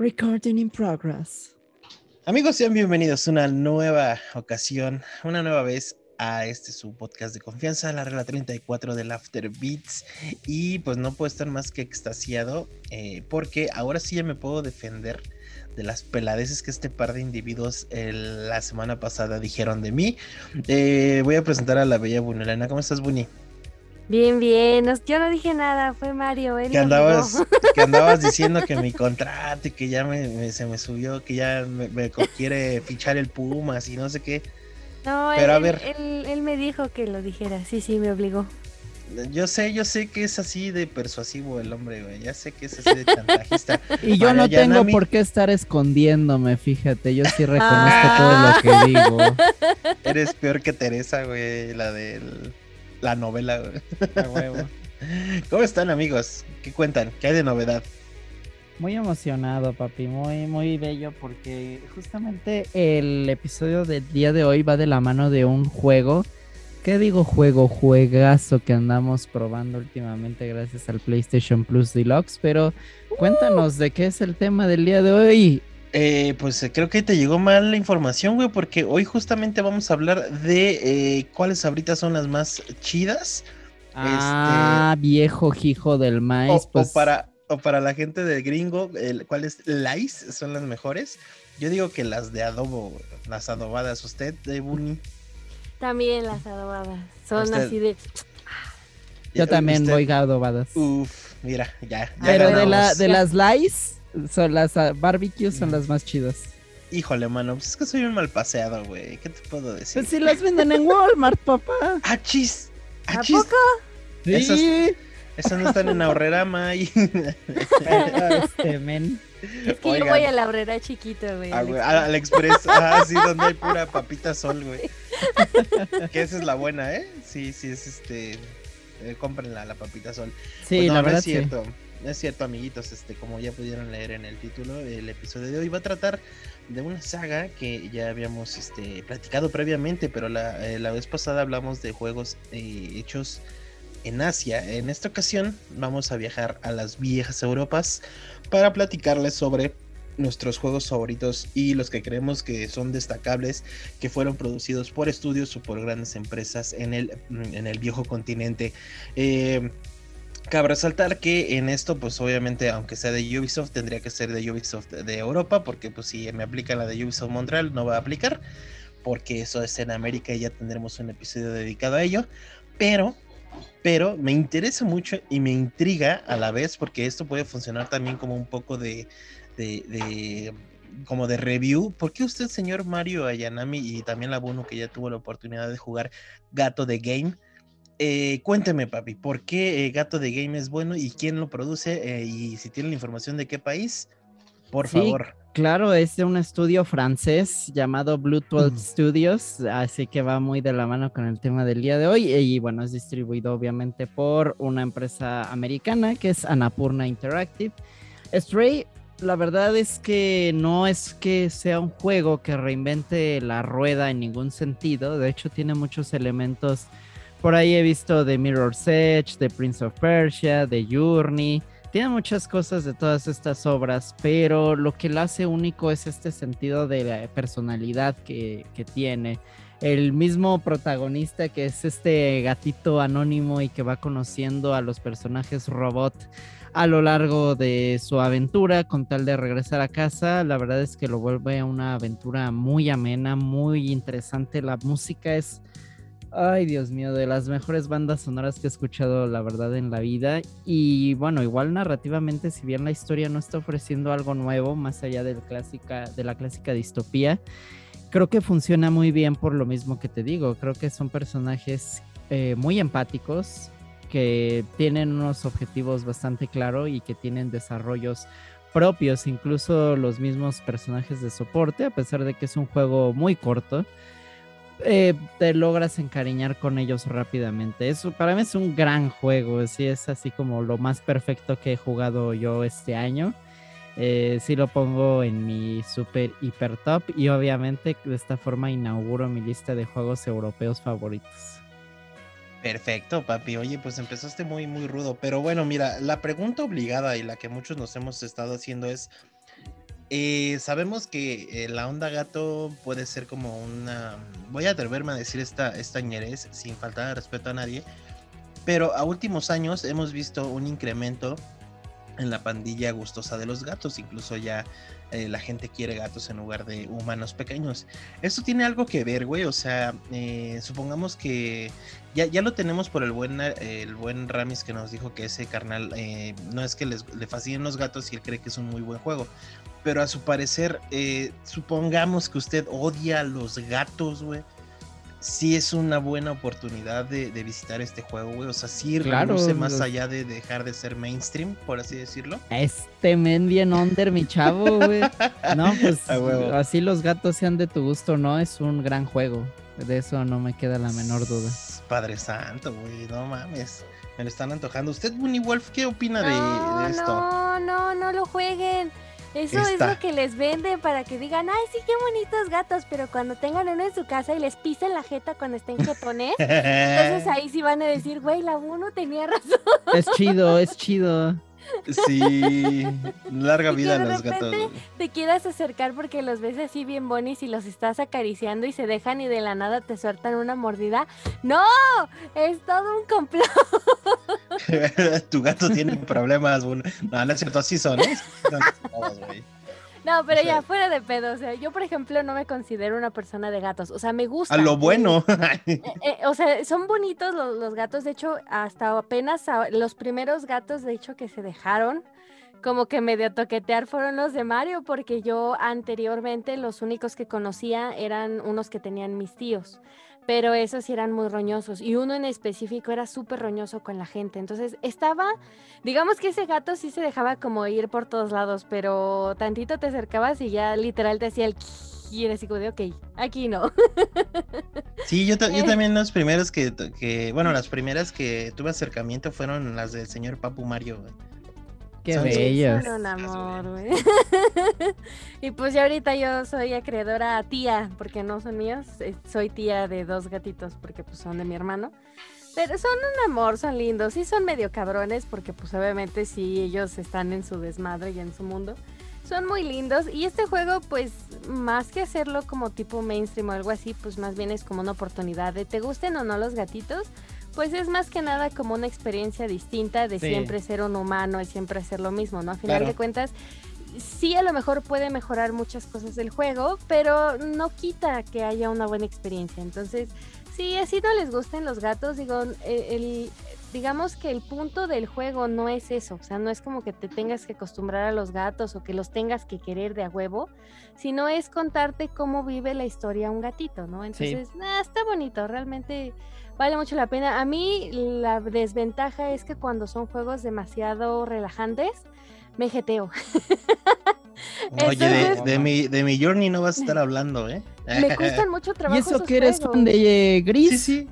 Recording in progress. Amigos, sean bienvenidos a una nueva ocasión, una nueva vez a este su podcast de confianza, la regla 34 del After Beats. Y pues no puedo estar más que extasiado eh, porque ahora sí ya me puedo defender de las peladeces que este par de individuos la semana pasada dijeron de mí. Eh, voy a presentar a la bella Bunelena. ¿Cómo estás, Buni? Bien, bien. yo no dije nada, fue Mario. que, andabas, que andabas diciendo que mi contrato y que ya me, se me subió, que ya me, quiere fichar el Pumas y no sé qué. No, Pero él, a ver. Él, me dijo que lo dijera. Sí, sí, me obligó. Yo sé, yo sé que es así de persuasivo el hombre, güey. Ya sé que es así de chantajista. y yo no tengo por qué estar escondiéndome, fíjate. Yo sí reconozco todo lo que digo. Eres peor que Teresa, güey, la del la novela. ¿Cómo están amigos? ¿Qué cuentan? ¿Qué hay de novedad? Muy emocionado, papi, muy, muy bello porque justamente el episodio del día de hoy va de la mano de un juego. ¿Qué digo juego? Juegazo que andamos probando últimamente gracias al PlayStation Plus Deluxe. Pero cuéntanos de qué es el tema del día de hoy. Eh, pues eh, creo que te llegó mal la información, güey, porque hoy justamente vamos a hablar de eh, cuáles ahorita son las más chidas. Ah, viejo hijo del maíz. O, pues. para, o para la gente de gringo, ¿cuáles lies son las mejores? Yo digo que las de adobo, las adobadas. ¿Usted, de Bunny? También las adobadas. Son así de. Yo también voy a adobadas. Uf, mira, ya. Pero de, la, de las lies son las uh, barbecues son las más chidas. Híjole, mano, pues es que soy un mal paseado, güey. ¿Qué te puedo decir? Pues si las venden en Walmart, papá. ¡Achis! ¿A poco? Sí. Esas, no están en ahorrerama y... este, men. Es que yo voy a la horrera chiquita, güey. Ah, al Express, ah, sí, donde hay pura papita sol, güey. que esa es la buena, ¿eh? Sí, sí, es este... Eh, cómprenla, la papita sol. Sí, pues la verdad es cierto. Es cierto, amiguitos, este, como ya pudieron leer en el título, el episodio de hoy va a tratar de una saga que ya habíamos este, platicado previamente, pero la, eh, vez pasada hablamos de juegos eh, hechos en Asia. En esta ocasión vamos a viajar a las viejas Europas para platicarles sobre nuestros juegos favoritos y los que creemos que son destacables, que fueron producidos por estudios o por grandes empresas en el, en el viejo continente. Eh, Cabe resaltar que en esto, pues obviamente, aunque sea de Ubisoft, tendría que ser de Ubisoft de Europa, porque pues si me aplica la de Ubisoft Montreal, no va a aplicar, porque eso es en América y ya tendremos un episodio dedicado a ello. Pero, pero me interesa mucho y me intriga a la vez, porque esto puede funcionar también como un poco de, de, de como de review. ¿Por qué usted, señor Mario Ayanami, y también la Bono, que ya tuvo la oportunidad de jugar Gato de Game, eh, cuénteme, papi, ¿por qué eh, Gato de Game es bueno y quién lo produce? Eh, y si tiene la información de qué país, por favor. Claro, es de un estudio francés llamado Blue Studios, así que va muy de la mano con el tema del día de hoy. Y bueno, es distribuido obviamente por una empresa americana que es Anapurna Interactive. Stray, la verdad es que no es que sea un juego que reinvente la rueda en ningún sentido, de hecho tiene muchos elementos por ahí he visto de Mirror's Edge, de Prince of Persia, de Journey. Tiene muchas cosas de todas estas obras, pero lo que lo hace único es este sentido de la personalidad que, que tiene. El mismo protagonista que es este gatito anónimo y que va conociendo a los personajes robot a lo largo de su aventura con tal de regresar a casa. La verdad es que lo vuelve una aventura muy amena, muy interesante. La música es Ay, Dios mío, de las mejores bandas sonoras que he escuchado, la verdad, en la vida. Y bueno, igual narrativamente, si bien la historia no está ofreciendo algo nuevo, más allá de la clásica, de la clásica distopía, creo que funciona muy bien por lo mismo que te digo. Creo que son personajes eh, muy empáticos, que tienen unos objetivos bastante claros y que tienen desarrollos propios, incluso los mismos personajes de soporte, a pesar de que es un juego muy corto. Eh, te logras encariñar con ellos rápidamente. Eso para mí es un gran juego, sí, es así como lo más perfecto que he jugado yo este año. Eh, sí lo pongo en mi super hiper top y obviamente de esta forma inauguro mi lista de juegos europeos favoritos. Perfecto, papi. Oye, pues empezaste muy, muy rudo. Pero bueno, mira, la pregunta obligada y la que muchos nos hemos estado haciendo es, Eh, sabemos que eh, la onda gato puede ser como una. Voy a atreverme a decir esta, esta ñerez sin faltar de respeto a nadie. Pero a últimos años hemos visto un incremento en la pandilla gustosa de los gatos. Incluso ya eh, la gente quiere gatos en lugar de humanos pequeños. Esto tiene algo que ver, güey. O sea, supongamos que ya, ya lo tenemos por el buen, el buen Ramis que nos dijo que ese carnal no es que les, le fascinen los gatos y él cree que es un muy buen juego pero a su parecer, eh, supongamos que usted odia a los gatos, güey. Sí es una buena oportunidad de, visitar este juego, güey. O sea, sí claro, más allá de dejar de ser mainstream, por así decirlo. Este men bien under, mi chavo, güey. No, pues así los gatos sean de tu gusto, ¿no? Es un gran juego. De eso no me queda la menor duda. Padre Santo, güey, no mames. Me lo están antojando. ¿Usted, Bunny Wolf, qué opina de, de esto? No, no, no lo jueguen. Eso es lo que les venden para que digan, ay, sí, qué bonitos gatos, pero cuando tengan uno en su casa y les pisen la jeta cuando estén jetones, entonces ahí sí van a decir, güey, la uno tenía razón. Es chido, es chido. Sí, larga vida a los gatos. Te quieras acercar porque los ves así bien bonis y los estás acariciando y se dejan y de la nada te sueltan una mordida. ¡No! Es todo un complot. tu gato tiene problemas. No, no es cierto, así son, ¿eh? No, pero ya fuera de pedo, o sea, yo por ejemplo no me considero una persona de gatos, o sea, me gusta. A lo bueno. Eh, eh, o sea, son bonitos los, gatos, de hecho, hasta apenas los primeros gatos, de hecho, que se dejaron como que medio toquetear fueron los de Mario, porque yo anteriormente los únicos que conocía eran unos que tenían mis tíos pero esos sí eran muy roñosos y uno en específico era súper roñoso con la gente. Entonces estaba, digamos que ese gato sí se dejaba como ir por todos lados, pero tantito te acercabas y ya literal te hacía el y era así como de, ok, aquí no. Sí, yo, yo eh. también los primeros que, que, bueno, las primeras que tuve acercamiento fueron las del señor Papu Mario. Qué bellos. un amor, güey. y pues ya ahorita yo soy acreedora tía, porque no son míos. Eh, soy tía de dos gatitos, porque pues son de mi hermano. Pero son un amor, son lindos. Sí son medio cabrones, porque pues obviamente sí ellos están en su desmadre y en su mundo. Son muy lindos. Y este juego, pues, más que hacerlo como tipo mainstream o algo así, pues más bien es como una oportunidad de te gusten o no los gatitos pues es más que nada como una experiencia distinta de siempre ser un humano y siempre hacer lo mismo, ¿no? A final de cuentas, sí a lo mejor puede mejorar muchas cosas del juego, pero no quita que haya una buena experiencia. Entonces, si así no les gusten los gatos, digo, eh, el, digamos que el punto del juego no es eso, o sea, no es como que te tengas que acostumbrar a los gatos o que los tengas que querer de a huevo, sino es contarte cómo vive la historia un gatito, ¿no? Entonces, está bonito, realmente vale mucho la pena. A mí la desventaja es que cuando son juegos demasiado relajantes, me jeteo. Oye, de, mi, de mi Journey no vas a estar hablando, ¿eh? Me cuestan mucho trabajo. ¿Y eso que eres fan de Gris? Sí, sí.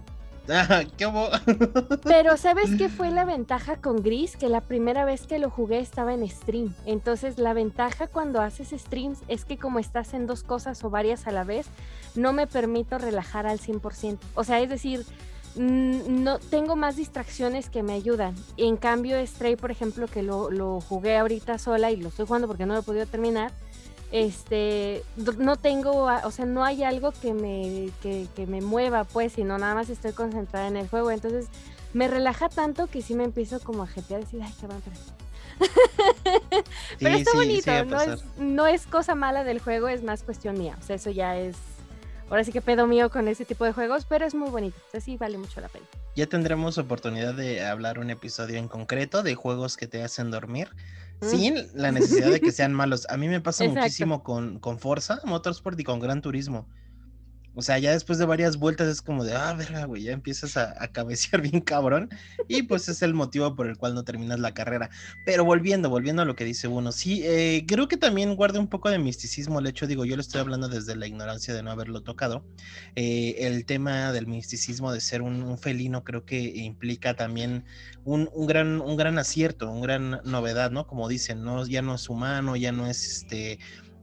Ah, ¿qué Pero ¿sabes qué fue la ventaja con Gris? Que la primera vez que lo jugué estaba en stream. Entonces la ventaja cuando haces streams es que como estás en dos cosas o varias a la vez, no me permito relajar al 100%. O sea, es decir, no tengo más distracciones que me ayudan. En cambio, Stray, por ejemplo, que lo, jugué ahorita sola y lo estoy jugando porque no lo he podido terminar, este, no tengo, o sea, no hay algo que me, que, me mueva, pues, sino nada más estoy concentrada en el juego. Entonces, me relaja tanto que sí me empiezo como a jetear y decir, ay, cabrón, pero... pero está bonito, no, es, no es cosa mala del juego, es más cuestión mía. O sea, eso ya es ahora sí que pedo mío con ese tipo de juegos, pero es muy bonito, o sí vale mucho la pena. Ya tendremos oportunidad de hablar un episodio en concreto de juegos que te hacen dormir, mm. sin la necesidad de que sean malos. A mí me pasa muchísimo con, con Forza Motorsport y con Gran Turismo. O sea, ya después de varias vueltas es como de, ah, verga, güey, ya empiezas a, cabecear bien cabrón. Y pues es el motivo por el cual no terminas la carrera. Pero volviendo, volviendo a lo que dice uno, sí, eh, creo que también guarda un poco de misticismo el hecho, digo, yo lo estoy hablando desde la ignorancia de no haberlo tocado. Eh, el tema del misticismo de ser un, felino creo que implica también un, gran, un gran acierto, un gran novedad, ¿no? Como dicen, ¿no? Ya no es humano, ya no es este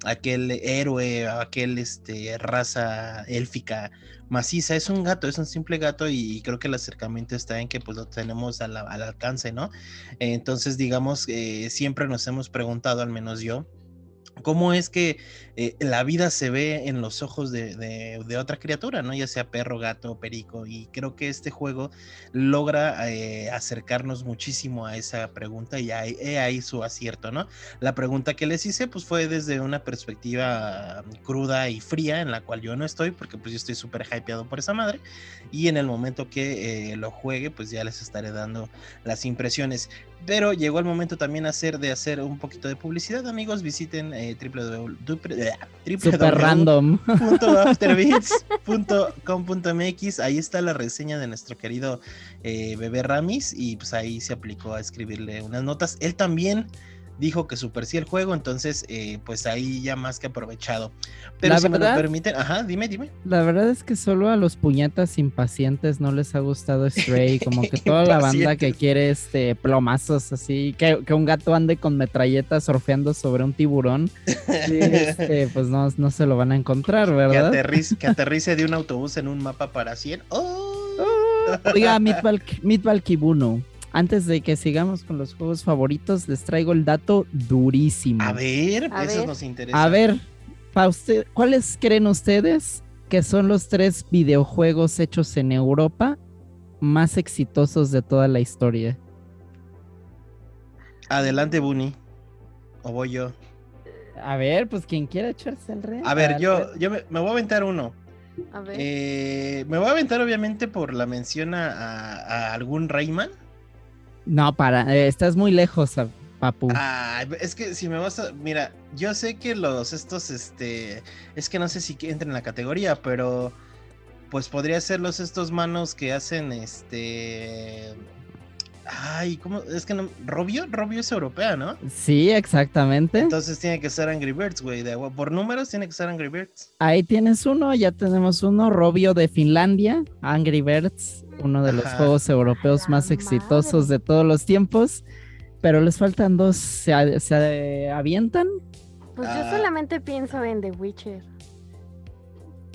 aquel héroe, aquel este, raza élfica maciza, es un gato, es un simple gato y creo que el acercamiento está en que pues lo tenemos al, alcance, ¿no? Entonces, digamos, eh, siempre nos hemos preguntado, al menos yo, cómo es que eh, la vida se ve en los ojos de, otra criatura, ¿no? Ya sea perro, gato, perico. Y creo que este juego logra eh, acercarnos muchísimo a esa pregunta y ahí, su acierto, ¿no? La pregunta que les hice, pues fue desde una perspectiva cruda y fría, en la cual yo no estoy, porque pues yo estoy súper hypeado por esa madre. Y en el momento que eh, lo juegue, pues ya les estaré dando las impresiones. Pero llegó el momento también hacer, de hacer un poquito de publicidad, amigos. Visiten eh, www.afterbeats.com.mx. Ahí está la reseña de nuestro querido eh, bebé Ramis y pues ahí se aplicó a escribirle unas notas. Él también dijo que super sí el juego, entonces eh, pues ahí ya más que aprovechado. Pero si me lo permiten, ajá, dime, dime. La verdad es que solo a los puñetas impacientes no les ha gustado Stray, como que toda la banda que quiere este plomazos así, que, un gato ande con metralletas surfeando sobre un tiburón, este, pues no, no se lo van a encontrar, ¿verdad? Que aterrice, que aterrice de un autobús en un mapa para 100. ¡Oh! Oiga, Meatball Kibuno. Antes de que sigamos con los juegos favoritos, les traigo el dato durísimo. A ver, eso nos interesa. A ver, para usted, ¿cuáles creen ustedes que son los tres videojuegos hechos en Europa más exitosos de toda la historia? Adelante, Bunny. O voy yo. A ver, pues quien quiera echarse el rey. A ver, yo, yo me, voy a aventar uno. A ver. Eh, me voy a aventar, obviamente, por la mención a, a algún Rayman. No, para, eh, estás muy lejos, papu. Ah, es que si me vas a, mira, yo sé que los estos, este, es que no sé si entran en la categoría, pero pues podría ser los estos manos que hacen, este, Ay, ¿cómo? Es que no. Robio, Robio es europea, ¿no? Sí, exactamente. Entonces tiene que ser Angry Birds, güey. Por números tiene que ser Angry Birds. Ahí tienes uno, ya tenemos uno. Robio de Finlandia, Angry Birds, uno de los juegos europeos más exitosos de todos los tiempos. Pero les faltan dos. ¿Se, avientan? Pues yo ah. solamente pienso en The Witcher.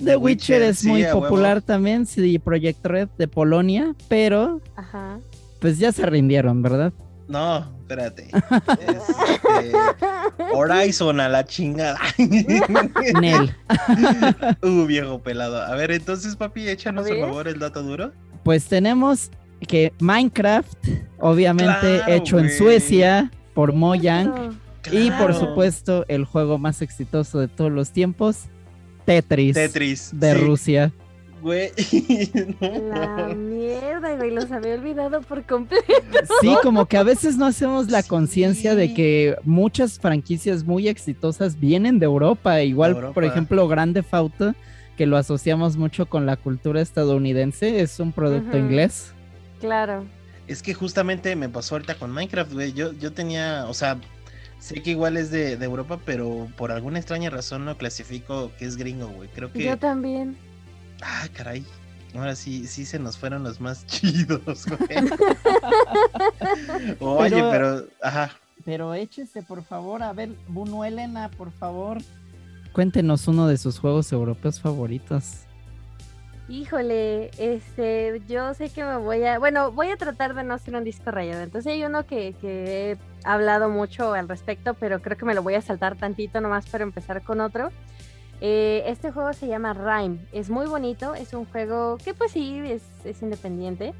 The, Witcher, es muy popular también, sí, Project Red de Polonia, pero Ajá pues ya se rindieron, ¿verdad? No, espérate. Este, Horizon a la chingada. Nel. uh, viejo pelado. A ver, entonces, papi, échanos por favor el dato duro. Pues tenemos que Minecraft, obviamente hecho en Suecia por Mojang. Y por supuesto, el juego más exitoso de todos los tiempos, Tetris. Tetris. De Rusia. Güey. La mierda, güey, los había olvidado por completo. Sí, como que a veces no hacemos la conciencia de que muchas franquicias muy exitosas vienen de Europa. Igual, por ejemplo, Grande Fauto, que lo asociamos mucho con la cultura estadounidense, es un producto inglés. Claro. Es que justamente me pasó ahorita con Minecraft, güey. Yo, yo tenía, o sea, sé que igual es de, de Europa, pero por alguna extraña razón no clasifico que es gringo, güey. Creo que. Yo también. Ah, caray. Ahora sí, sí se nos fueron los más chidos, güey. Oye, pero, ajá. Pero échese, por favor, a ver, Buno Elena, por favor. Cuéntenos uno de sus juegos europeos favoritos. Híjole, este, yo sé que me voy a, bueno, voy a tratar de no hacer un disco rayado. Entonces hay uno que, que he hablado mucho al respecto, pero creo que me lo voy a saltar tantito nomás para empezar con otro. Eh, este juego se llama Rhyme, es muy bonito, es un juego que pues sí, es, independiente.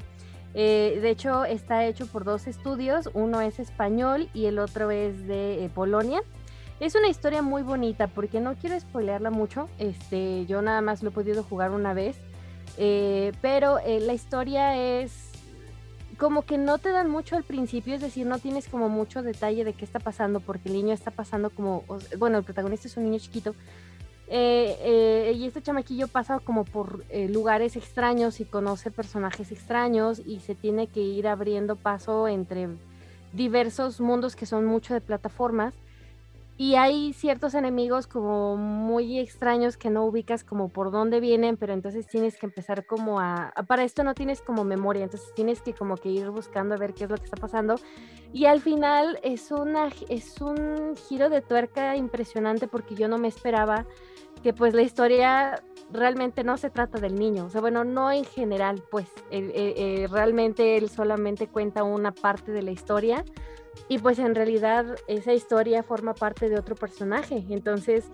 Eh, de hecho, está hecho por dos estudios, uno es español y el otro es de eh, Polonia. Es una historia muy bonita porque no quiero spoilearla mucho, este, yo nada más lo he podido jugar una vez, pero la historia es como que no te dan mucho al principio, es decir, no tienes como mucho detalle de qué está pasando porque el niño está pasando como, bueno, el protagonista es un niño chiquito, eh, eh, y este chamaquillo pasa como por eh, lugares extraños y conoce personajes extraños y se tiene que ir abriendo paso entre diversos mundos que son mucho de plataformas. Y hay ciertos enemigos como muy extraños que no ubicas como por dónde vienen, pero entonces tienes que empezar como a... Para esto no tienes como memoria, entonces tienes que como que ir buscando a ver qué es lo que está pasando. Y al final es, una, es un giro de tuerca impresionante porque yo no me esperaba que pues la historia realmente no se trata del niño, o sea, bueno, no en general, pues realmente él solamente cuenta una parte de la historia, y pues en realidad esa historia forma parte de otro personaje, entonces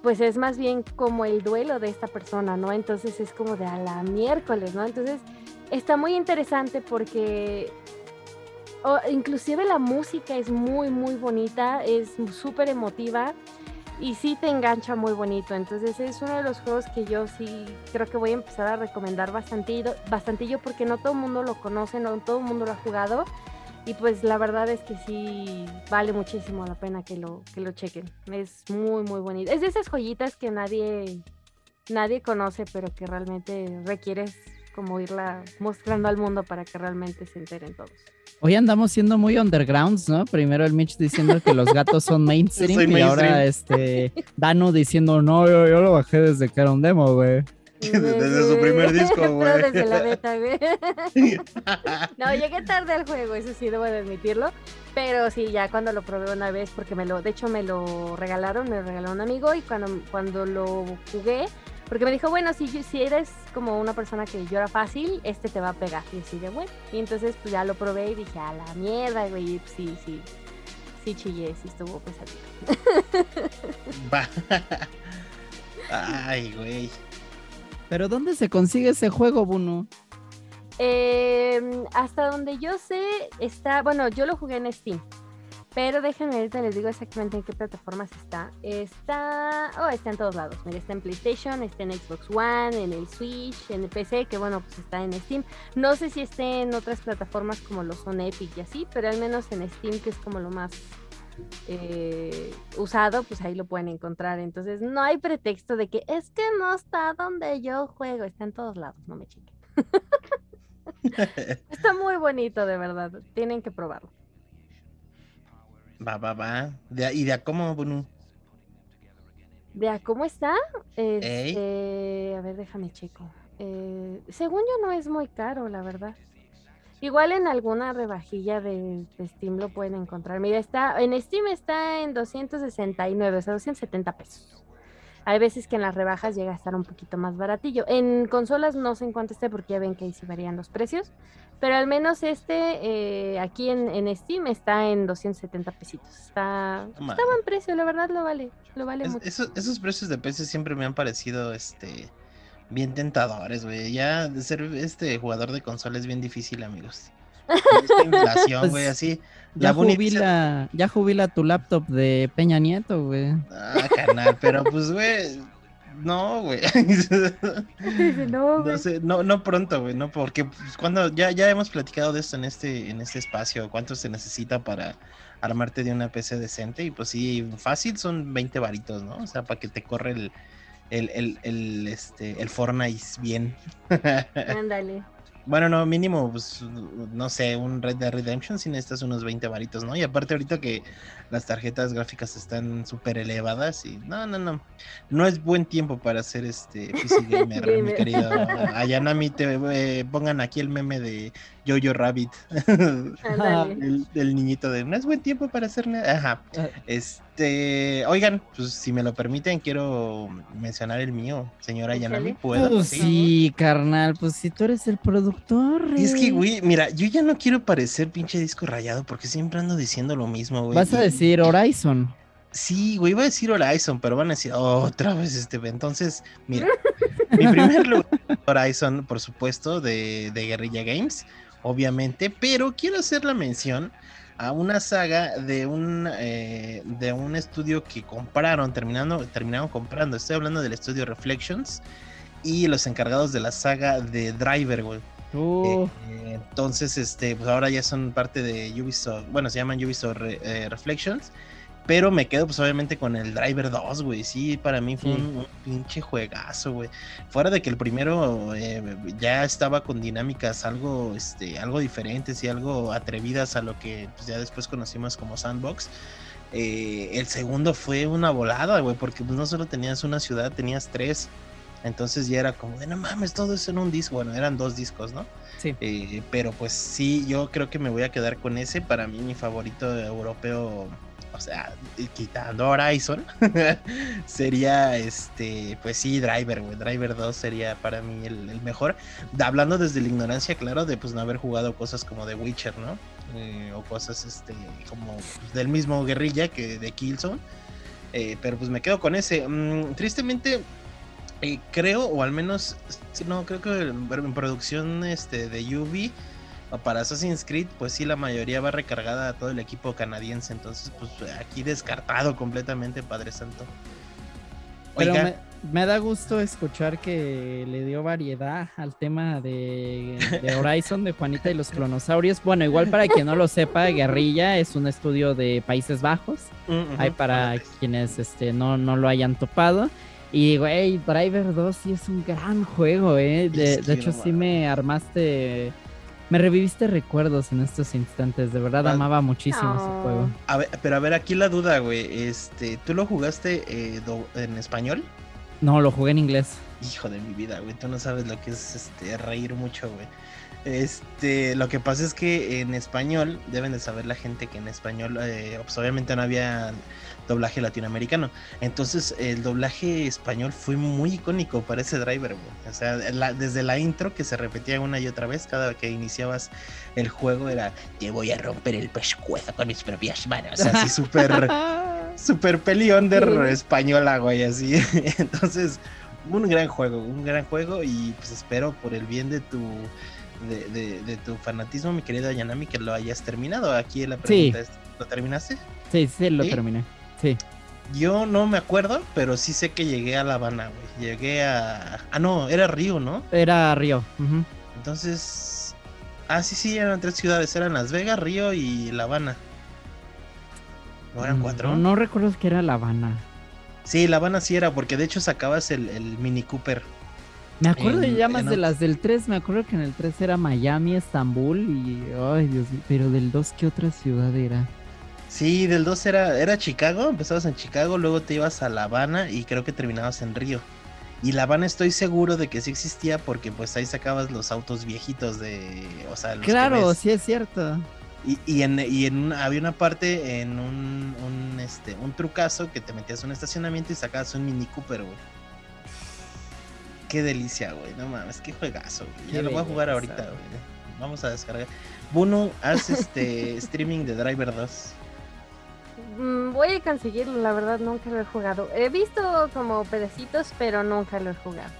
pues es más bien como el duelo de esta persona, ¿no? Entonces es como de a la miércoles, ¿no? Entonces está muy interesante porque inclusive la música es muy, muy bonita, es súper emotiva y sí te engancha muy bonito. Entonces es uno de los juegos que yo sí creo que voy a empezar a recomendar bastante, bastantillo porque no todo el mundo lo conoce, no todo el mundo lo ha jugado. Y pues la verdad es que sí vale muchísimo la pena que lo, que lo chequen. Es muy, muy bonito. Es de esas joyitas que nadie, nadie conoce, pero que realmente requieres como irla mostrando al mundo para que realmente se enteren todos. Hoy andamos siendo muy undergrounds, ¿no? Primero el Mitch diciendo que los gatos son mainstream, y ahora este Danu diciendo, no, yo, lo bajé desde que era un demo, güey. Desde su primer disco, güey. desde la beta, güey. no, llegué tarde al juego, eso sí, debo de admitirlo. Pero sí, ya cuando lo probé una vez, porque me lo, de hecho me lo regalaron, me lo regaló un amigo y cuando, cuando lo jugué, porque me dijo, bueno, si, si eres como una persona que llora fácil, este te va a pegar. Y así de bueno. Y entonces pues ya lo probé y dije, a la mierda, güey. Pues, sí, sí. Sí chillé, sí estuvo pesadito. Ay, güey. ¿Pero dónde se consigue ese juego, Buno? Em, hasta donde yo sé, está, bueno, yo lo jugué en Steam. Pero déjenme ahorita les digo exactamente en qué plataformas está. Está. Oh, está en todos lados. Mira, está en PlayStation, está en Xbox One, en el Switch, en el PC, que bueno, pues está en Steam. No sé si esté en otras plataformas como lo son Epic y así, pero al menos en Steam, que es como lo más eh, usado, pues ahí lo pueden encontrar. Entonces no hay pretexto de que es que no está donde yo juego. Está en todos lados, no me chiquen. está muy bonito, de verdad. Tienen que probarlo. Va, va, va. ¿Y de a cómo, Bunu? ¿De a cómo está? Este, a ver, déjame checo. Eh, según yo no es muy caro, la verdad. Igual en alguna rebajilla de, Steam lo pueden encontrar. Mira, está en Steam está en 269, o sea, 270 pesos. Hay veces que en las rebajas llega a estar un poquito más baratillo. En consolas no sé en cuánto esté porque ya ven que ahí sí varían los precios. Pero al menos este eh, aquí en, Steam está en 270 pesitos. Está, está buen precio, la verdad lo vale. Lo vale mucho. esos precios de PC siempre me han parecido este bien tentadores, güey. Ya ser este jugador de consola es bien difícil, amigos. Esta inflación, pues, güey, así. Ya jubila, ya jubila tu laptop de Peña Nieto, güey. Ah, carnal, pero pues, güey, no, güey. no, sé, no, no pronto, güey, no, porque pues, cuando ya, ya hemos platicado de esto en este, en este espacio, cuánto se necesita para armarte de una PC decente, y pues sí, fácil son 20 varitos, ¿no? O sea, para que te corre el, el, el, el, este, el Fortnite bien. Ándale. Bueno, no, mínimo, pues, no sé, un Red Dead Redemption si necesitas unos 20 varitos, ¿no? Y aparte ahorita que las tarjetas gráficas están súper elevadas y no, no, no. No es buen tiempo para hacer este PC Gamer, mi querido. Ayanami, te eh, pongan aquí el meme de Jojo Rabbit. el, niñito de no es buen tiempo para hacer nada. Ajá. Ah. Este, oigan, pues si me lo permiten, quiero mencionar el mío, señora Ayanami. ¿Puedo? Pues sí, carnal, pues si tú eres el productor. es que, güey, mira, yo ya no quiero parecer pinche disco rayado porque siempre ando diciendo lo mismo, güey. Vas a decir Horizon. Sí, güey, iba a decir Horizon, pero van a decir otra vez este. Entonces, mira, mi primer lugar, Horizon, por supuesto, de, de Guerrilla Games obviamente, pero quiero hacer la mención a una saga de un eh, de un estudio que compraron, terminando, terminaron comprando. Estoy hablando del estudio Reflections y los encargados de la saga de Driver, güey. Uh. Eh, entonces, este, pues ahora ya son parte de Ubisoft, bueno, se llaman Ubisoft eh, Reflections pero me quedo pues obviamente con el Driver 2, güey. Sí, para mí fue un, pinche juegazo, güey. Fuera de que el primero eh, ya estaba con dinámicas algo, este, algo diferentes y algo atrevidas a lo que pues, ya después conocimos como Sandbox. Eh, el segundo fue una volada, güey, porque pues, no solo tenías una ciudad, tenías tres. Entonces ya era como de no mames, todo eso en un disco. Bueno, eran dos discos, ¿no? Sí. Eh, pero pues sí, yo creo que me voy a quedar con ese. Para mí, mi favorito europeo o sea, quitando Horizon, sería este, pues sí, Driver, güey. Driver 2 sería para mí el, mejor. Hablando desde la ignorancia, claro, de pues no haber jugado cosas como The Witcher, ¿no? eh, o cosas este como del mismo guerrilla que de Killzone. Eh, pero pues me quedo con ese. Mm, tristemente, eh, creo, o al menos, no, creo que en, producción este, de Ubi para Assassin's Creed, pues sí, la mayoría va recargada a todo el equipo canadiense. Entonces, pues aquí descartado completamente, Padre Santo. Oiga. me, da gusto escuchar que le dio variedad al tema de, Horizon, de Juanita y los clonosaurios. Bueno, igual para quien no lo sepa, Guerrilla es un estudio de Países Bajos. Mm, Hay para quienes este, no, no lo hayan topado. Y, güey, Driver 2 sí es un gran juego, ¿eh? De, de hecho, sí me armaste me reviviste recuerdos en estos instantes, de verdad amaba muchísimo ese juego. A ver, pero a ver, aquí la duda, güey. Este, ¿tú lo jugaste eh, en español? No, lo jugué en inglés. Hijo de mi vida, güey. Tú no sabes lo que es este reír mucho, güey. Este, lo que pasa es que en español, deben de saber la gente que en español, eh, pues obviamente no había doblaje latinoamericano. Entonces, el doblaje español fue muy icónico para ese driver, O sea, desde la intro que se repetía una y otra vez, cada que iniciabas el juego era, te voy a romper el pescuezo con mis propias manos. Así súper, súper pelión de española, güey, así. Entonces, un gran juego, un gran juego y pues espero por el bien de tu de, tu fanatismo, mi querida Yanami, que lo hayas terminado. Aquí la pregunta es, ¿lo terminaste? Sí, sí, lo terminé. Sí. Yo no me acuerdo, pero sí sé que llegué a La Habana, güey. Llegué a... Ah, no, era Río, ¿no? Era Río. Entonces... Ah, sí, sí, eran tres ciudades. Eran Las Vegas, Río y La Habana. ¿No eran cuatro? No, recuerdo que era La Habana. Sí, La Habana sí era, porque de hecho sacabas el, el Mini Cooper. Me acuerdo ya más de las del 3, me acuerdo que en el 3 era Miami, Estambul y... Ay, Dios mío, pero del 2, ¿qué otra ciudad era? Sí, del 2 era, era Chicago, empezabas en Chicago, luego te ibas a La Habana y creo que terminabas en Río. Y La Habana estoy seguro de que sí existía porque pues ahí sacabas los autos viejitos de... O sea, los claro, sí es cierto. Y, y, en, y en había una parte en un, un, este, un trucazo que te metías en un estacionamiento y sacabas un Mini Cooper, güey qué delicia, güey. No mames, qué juegazo, güey. Ya lo voy a jugar ahorita, güey. Vamos a descargar. Buno, haz este streaming de Driver 2. Mm, voy a conseguirlo, la verdad nunca lo he jugado. He visto como pedacitos, pero nunca lo he jugado.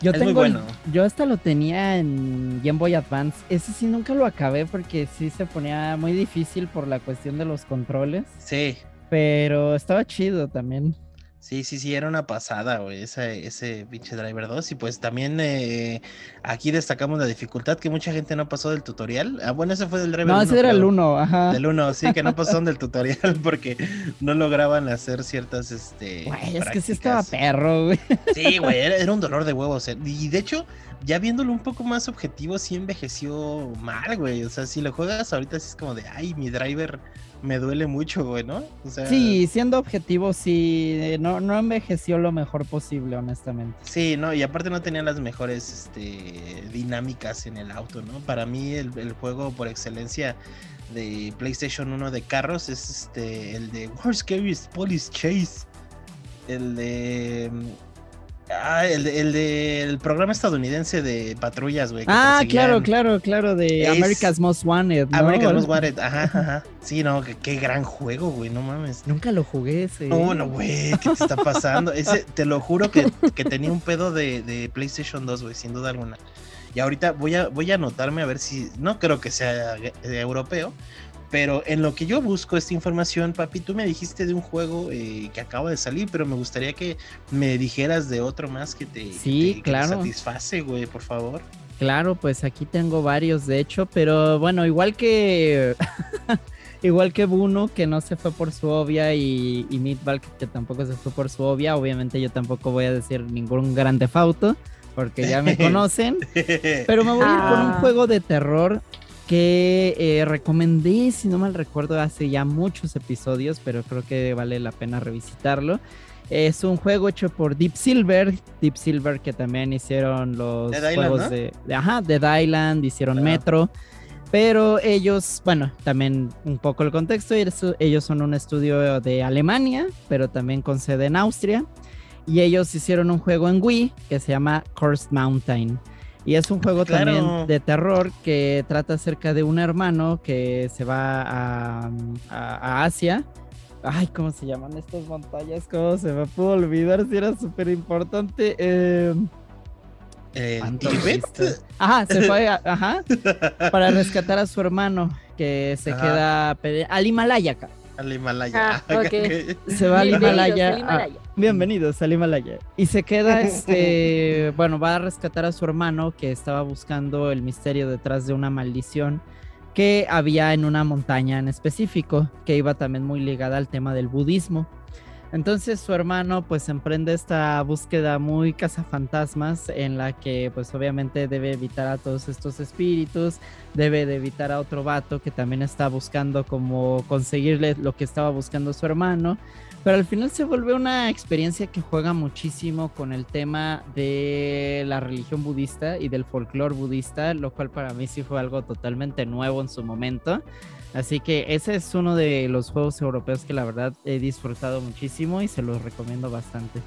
Yo tengo, bueno. yo hasta lo tenía en Game Boy Advance. Ese sí nunca lo acabé porque sí se ponía muy difícil por la cuestión de los controles. Sí. Pero estaba chido también. Sí, sí, sí, era una pasada, güey, ese, ese pinche Driver 2. Y pues también eh, aquí destacamos la dificultad que mucha gente no pasó del tutorial. Ah, bueno, ese fue del Driver No, ese era el 1, ajá. Del 1, sí, que no pasaron del tutorial porque no lograban hacer ciertas, este... Güey, es que sí estaba perro, güey. Sí, güey, era, un dolor de huevos. Eh. Y de hecho, ya viéndolo un poco más objetivo, sí envejeció mal, güey. O sea, si lo juegas ahorita, sí es como de, ay, mi Driver me duele mucho, güey, ¿no? Sí, siendo objetivo, sí, eh, no, no envejeció lo mejor posible, honestamente. Sí, no, y aparte no tenía las mejores este, dinámicas en el auto, ¿no? Para mí el, el juego por excelencia de PlayStation 1 de carros es este el de Worst Scariest Police Chase. El de Ah, el, el del programa estadounidense de patrullas, güey. Ah, claro, claro, claro, de America's Most Wanted. ¿no? America's Most Wanted, ajá, ajá. Sí, no, qué, gran juego, güey, no mames. Nunca lo jugué ese. No, no, güey, ¿qué te está pasando? Ese, te lo juro que, que tenía un pedo de, de PlayStation 2, güey, sin duda alguna. Y ahorita voy a, voy a anotarme a ver si, no creo que sea europeo, pero en lo que yo busco esta información, papi, tú me dijiste de un juego eh, que acaba de salir, pero me gustaría que me dijeras de otro más que te, sí, claro. satisface, güey, por favor. Claro, pues aquí tengo varios, de hecho, pero bueno, igual que igual que Buno, que no se fue por su obvia, y, y Meatball, que tampoco se fue por su obvia, obviamente yo tampoco voy a decir ningún gran defauto, porque ya me conocen, pero me voy a ir con un ah. juego de terror que eh, recomendé, si no mal recuerdo, hace ya muchos episodios, pero creo que vale la pena revisitarlo. Es un juego hecho por Deep Silver, Deep Silver que también hicieron los juegos de, ajá, Dead Island, hicieron Metro, pero ellos, bueno, también un poco el contexto, ellos son un estudio de Alemania, pero también con sede en Austria, y ellos hicieron un juego en Wii que se llama Cursed Mountain. Y es un juego también de terror que trata acerca de un hermano que se va a, a, Asia. Ay, ¿cómo se llaman estas montañas? ¿Cómo se me pudo olvidar si era súper importante? Eh, Ajá, se fue ajá, para rescatar a su hermano que se queda al Himalaya. Al Himalaya. Ah, se va al Himalaya. bienvenidos al Himalaya. Y se queda, este, bueno, va a rescatar a su hermano que estaba buscando el misterio detrás de una maldición que había en una montaña en específico, que iba también muy ligada al tema del budismo. Entonces su hermano pues emprende esta búsqueda muy cazafantasmas en la que pues obviamente debe evitar a todos estos espíritus, debe de evitar a otro vato que también está buscando como conseguirle lo que estaba buscando su hermano. Pero al final se vuelve una experiencia que juega muchísimo con el tema de la religión budista y del folclore budista, lo cual para mí sí fue algo totalmente nuevo en su momento. Así que ese es uno de los juegos europeos que la verdad he disfrutado muchísimo y se los recomiendo bastante.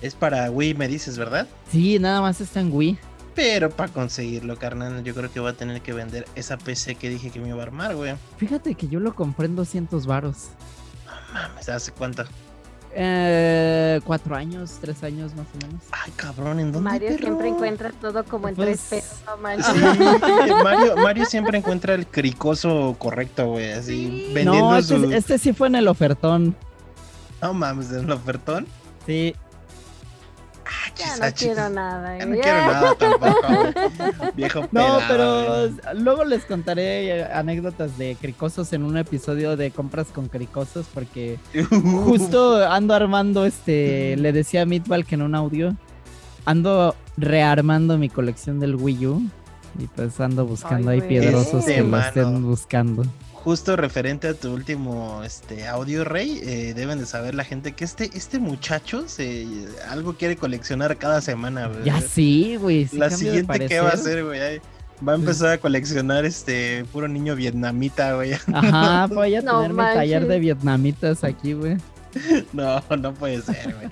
Es para Wii, me dices, ¿verdad? Sí, nada más está en Wii. Pero para conseguirlo, carnal, yo creo que voy a tener que vender esa PC que dije que me iba a armar, güey. Fíjate que yo lo compré en 200 varos. No mames, ¿hace cuánto? Eh, cuatro años, tres años más o menos. Ay, cabrón, ¿en dónde? Mario siempre encuentra todo como en tres pues, pesos. Mario, Mario siempre encuentra el cricoso correcto, güey, así vendiendo no, este, este sí fue en el ofertón. No mames, en el ofertón. Sí, ya no quiero nada. Ya no quiero nada tampoco. Viejo No, pero luego les contaré eh, anécdotas de cricosos en un episodio de compras con cricosos porque justo ando armando este, le decía a Meatball que en un audio ando rearmando mi colección del Wii U y pues ando buscando ahí piedrosos que lo estén buscando justo referente a tu último este audio rey eh, deben de saber la gente que este este muchacho se algo quiere coleccionar cada semana ya sí güey la siguiente que va a hacer güey va a empezar a coleccionar este puro niño vietnamita güey. Ajá voy a tener mi taller de vietnamitas aquí güey. No, no puede ser, güey.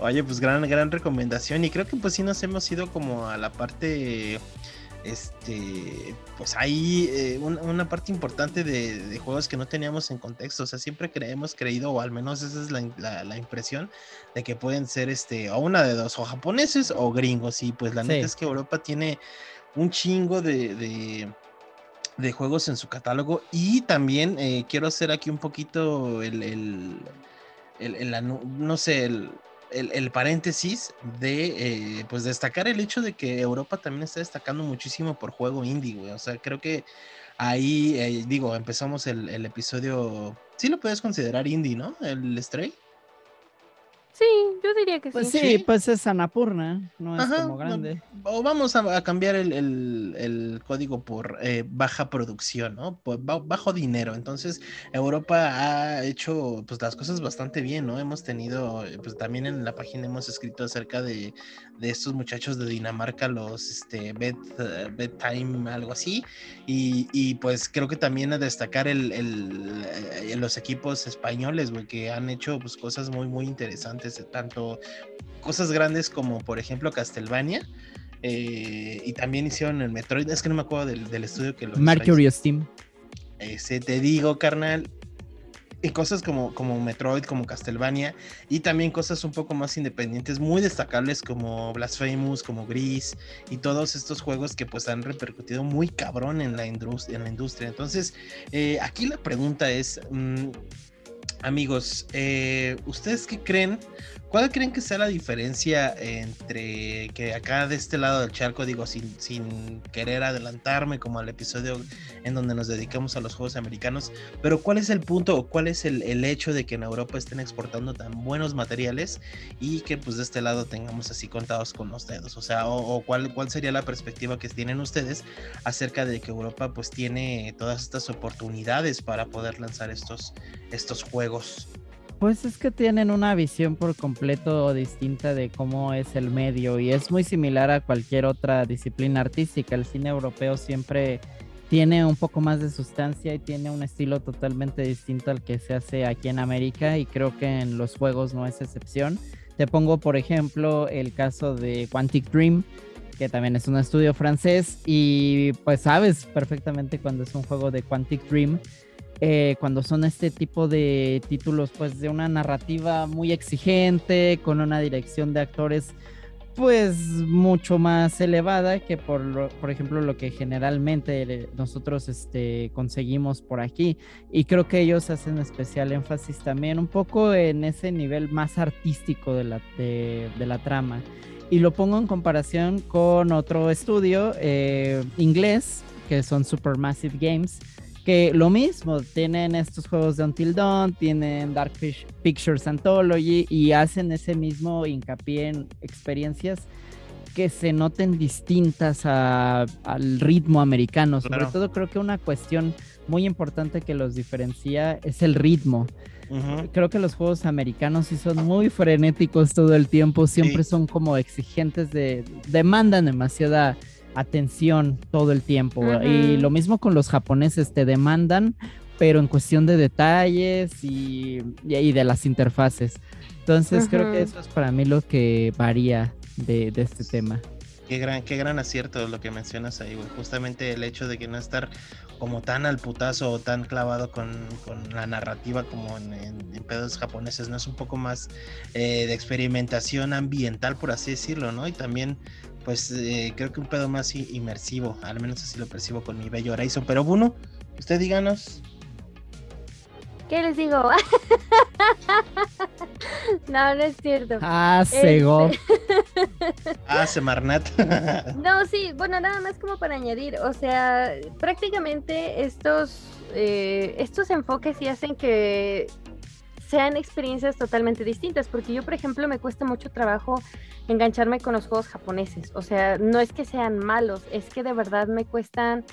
Oye, pues gran, gran recomendación. Y creo que pues sí nos hemos ido como a la parte este, pues hay eh, una parte importante de, juegos que no teníamos en contexto. O sea, siempre hemos creído, o al menos esa es la, impresión, de que pueden ser este, o una de dos, o japoneses o gringos. Y pues la neta es que Europa tiene un chingo de, de, juegos en su catálogo. Y también eh, quiero hacer aquí un poquito el, el, el no sé, el el, paréntesis de eh, pues destacar el hecho de que Europa también está destacando muchísimo por juego indie, güey. O sea, creo que ahí, eh, digo, empezamos el, el, episodio. Sí lo puedes considerar indie, ¿no? El Stray. Sí, yo diría que pues sí. sí. pues es Anapurna, no es como grande. o vamos a, cambiar el, código por eh, baja producción, ¿no? Por bajo dinero. Entonces, Europa ha hecho pues las cosas bastante bien, ¿no? Hemos tenido, eh, pues también en la página hemos escrito acerca de, estos muchachos de Dinamarca, los este, bed, eh, bedtime, algo así. Y, pues creo que también a destacar el, los equipos españoles, güey, que han hecho pues cosas muy, muy interesantes tanto cosas grandes como por ejemplo Castlevania. Eh, y también hicieron el Metroid, es que no me acuerdo del, estudio que lo Mercury Steam. Ese te digo, carnal. Y cosas como, como Metroid, como Castlevania, y también cosas un poco más independientes, muy destacables como Blasphemous, como Gris, y todos estos juegos que pues han repercutido muy cabrón en la, industria. En la industria. Entonces, eh, aquí la pregunta es, mm, Amigos, eh, ¿ustedes qué creen? ¿Cuál creen que sea la diferencia entre que acá de este lado del charco, digo, sin, sin querer adelantarme como al episodio en donde nos dedicamos a los juegos americanos, pero cuál es el punto o cuál es el, hecho de que en Europa estén exportando tan buenos materiales y que pues de este lado tengamos así contados con los dedos? O sea, o, cuál, cuál sería la perspectiva que tienen ustedes acerca de que Europa pues tiene todas estas oportunidades para poder lanzar estos, estos juegos. Pues es que tienen una visión por completo distinta de cómo es el medio y es muy similar a cualquier otra disciplina artística. El cine europeo siempre tiene un poco más de sustancia y tiene un estilo totalmente distinto al que se hace aquí en América y creo que en los juegos no es excepción. Te pongo por ejemplo el caso de Quantic Dream, que también es un estudio francés y pues sabes perfectamente cuando es un juego de Quantic Dream, eh, cuando son este tipo de títulos pues de una narrativa muy exigente, con una dirección de actores pues mucho más elevada que por, por ejemplo lo que generalmente nosotros este, conseguimos por aquí. Y creo que ellos hacen especial énfasis también un poco en ese nivel más artístico de la, de, la trama. Y lo pongo en comparación con otro estudio eh, inglés que son Supermassive Games que lo mismo, tienen estos juegos de Until Dawn, tienen Dark Pictures Anthology y hacen ese mismo hincapié en experiencias que se noten distintas al ritmo americano. Sobre todo creo que una cuestión muy importante que los diferencia es el ritmo. Creo que los juegos americanos sí son muy frenéticos todo el tiempo, siempre son como exigentes de, demandan demasiada atención todo el tiempo. Y lo mismo con los japoneses, te demandan, pero en cuestión de detalles y, y, de las interfaces. Entonces creo que eso es para mí lo que varía de, este tema. Qué gran, qué gran acierto lo que mencionas ahí, güey. Justamente el hecho de que no estar como tan al putazo o tan clavado con, la narrativa como en, pedos japoneses, ¿no? Es un poco más eh, de experimentación ambiental, por así decirlo, ¿no? Y también pues eh, creo que un pedo más inmersivo, al menos así lo percibo con mi bello Horizon. Pero Bruno, usted díganos. ¿Qué les digo? no, no es cierto. Ah, cego. Este ah, Semarnat. no, sí, bueno, nada más como para añadir, o sea, prácticamente estos, eh, estos enfoques sí hacen que sean experiencias totalmente distintas, porque yo, por ejemplo, me cuesta mucho trabajo engancharme con los juegos japoneses. O sea, no es que sean malos, es que de verdad me cuestan.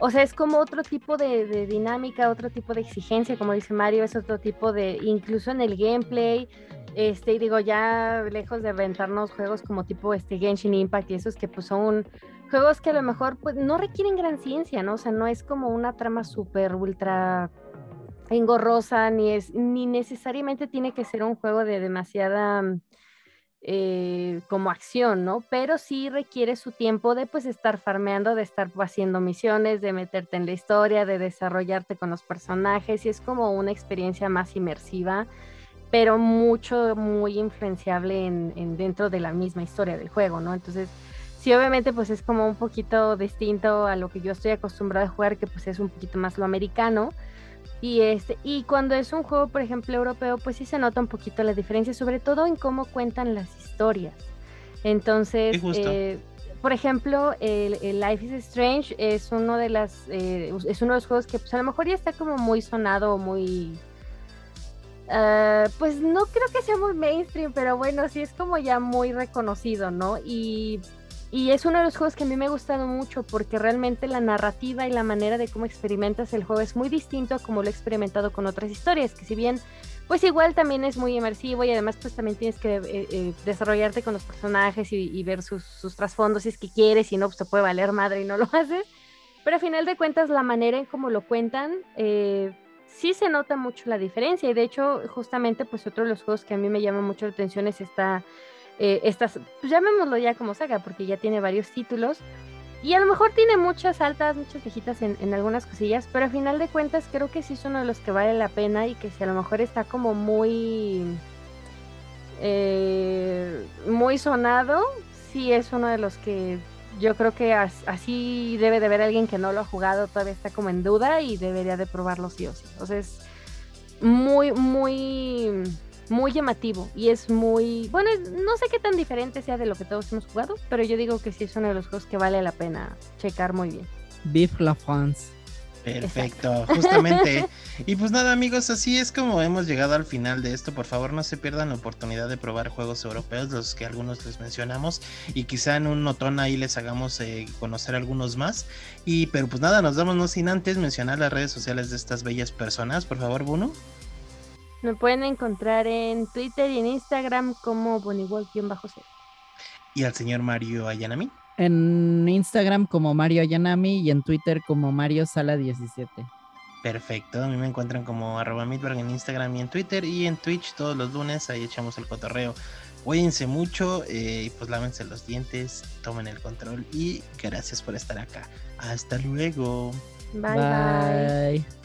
O sea, es como otro tipo de, dinámica, otro tipo de exigencia, como dice Mario, es otro tipo de, incluso en el gameplay, este, y digo, ya lejos de rentarnos juegos como tipo este Genshin Impact y esos que pues son juegos que a lo mejor pues no requieren gran ciencia, ¿no? O sea, no es como una trama súper ultra engorrosa, ni es, ni necesariamente tiene que ser un juego de demasiada eh, como acción, ¿no? Pero sí requiere su tiempo de pues estar farmeando, de estar haciendo misiones, de meterte en la historia, de desarrollarte con los personajes y es como una experiencia más inmersiva, pero mucho, muy influenciable en, dentro de la misma historia del juego, ¿no? Entonces, sí, obviamente pues es como un poquito distinto a lo que yo estoy acostumbrado a jugar, que pues es un poquito más lo americano y, este, y cuando es un juego, por ejemplo, europeo, pues sí se nota un poquito la diferencia, sobre todo en cómo cuentan las historias. Entonces, eh, por ejemplo, el, Life is Strange es uno de las eh, es uno de los juegos que pues, a lo mejor ya está como muy sonado, muy ah, pues no creo que sea muy mainstream, pero bueno, sí es como ya muy reconocido, ¿no? Y y es uno de los juegos que a mí me ha gustado mucho porque realmente la narrativa y la manera de cómo experimentas el juego es muy distinto a como lo he experimentado con otras historias, que si bien pues igual también es muy inmersivo y además pues también tienes que eh, eh, desarrollarte con los personajes y, ver sus, trasfondos si es que quieres, y no pues te puede valer madre y no lo haces. Pero a final de cuentas la manera en cómo lo cuentan eh, sí se nota mucho la diferencia y de hecho justamente pues otro de los juegos que a mí me llama mucho la atención es esta eh, estas, pues llamémoslo ya como saga, porque ya tiene varios títulos. Y a lo mejor tiene muchas altas, muchas viejitas en, algunas cosillas, pero a final de cuentas creo que sí es uno de los que vale la pena y que si a lo mejor está como muy, eh, muy sonado, sí es uno de los que yo creo que así debe de ver alguien que no lo ha jugado, todavía está como en duda y debería de probarlo sí o sí. Entonces, muy, muy muy llamativo y es muy, bueno, no sé qué tan diferente sea de lo que todos hemos jugado, pero yo digo que sí es uno de los juegos que vale la pena checar muy bien. Beef La France. Perfecto, justamente. y pues nada amigos, así es como hemos llegado al final de esto. Por favor no se pierdan la oportunidad de probar juegos europeos, los que algunos les mencionamos. Y quizá en un notón ahí les hagamos eh, conocer algunos más. Y pero pues nada, nos damos no sin antes mencionar las redes sociales de estas bellas personas. Por favor, Bruno. Me pueden encontrar en Twitter y en Instagram como Bonnie-C. ¿Y al señor Mario Ayanami? En Instagram como Mario Ayanami y en Twitter como Mario Sala 17. Perfecto, a mí me encuentran como arroba Midberg en Instagram y en Twitter y en Twitch todos los lunes, ahí echamos el cotorreo. Cuídense mucho, eh, pues lávense los dientes, tomen el control y gracias por estar acá. Hasta luego. bye. bye.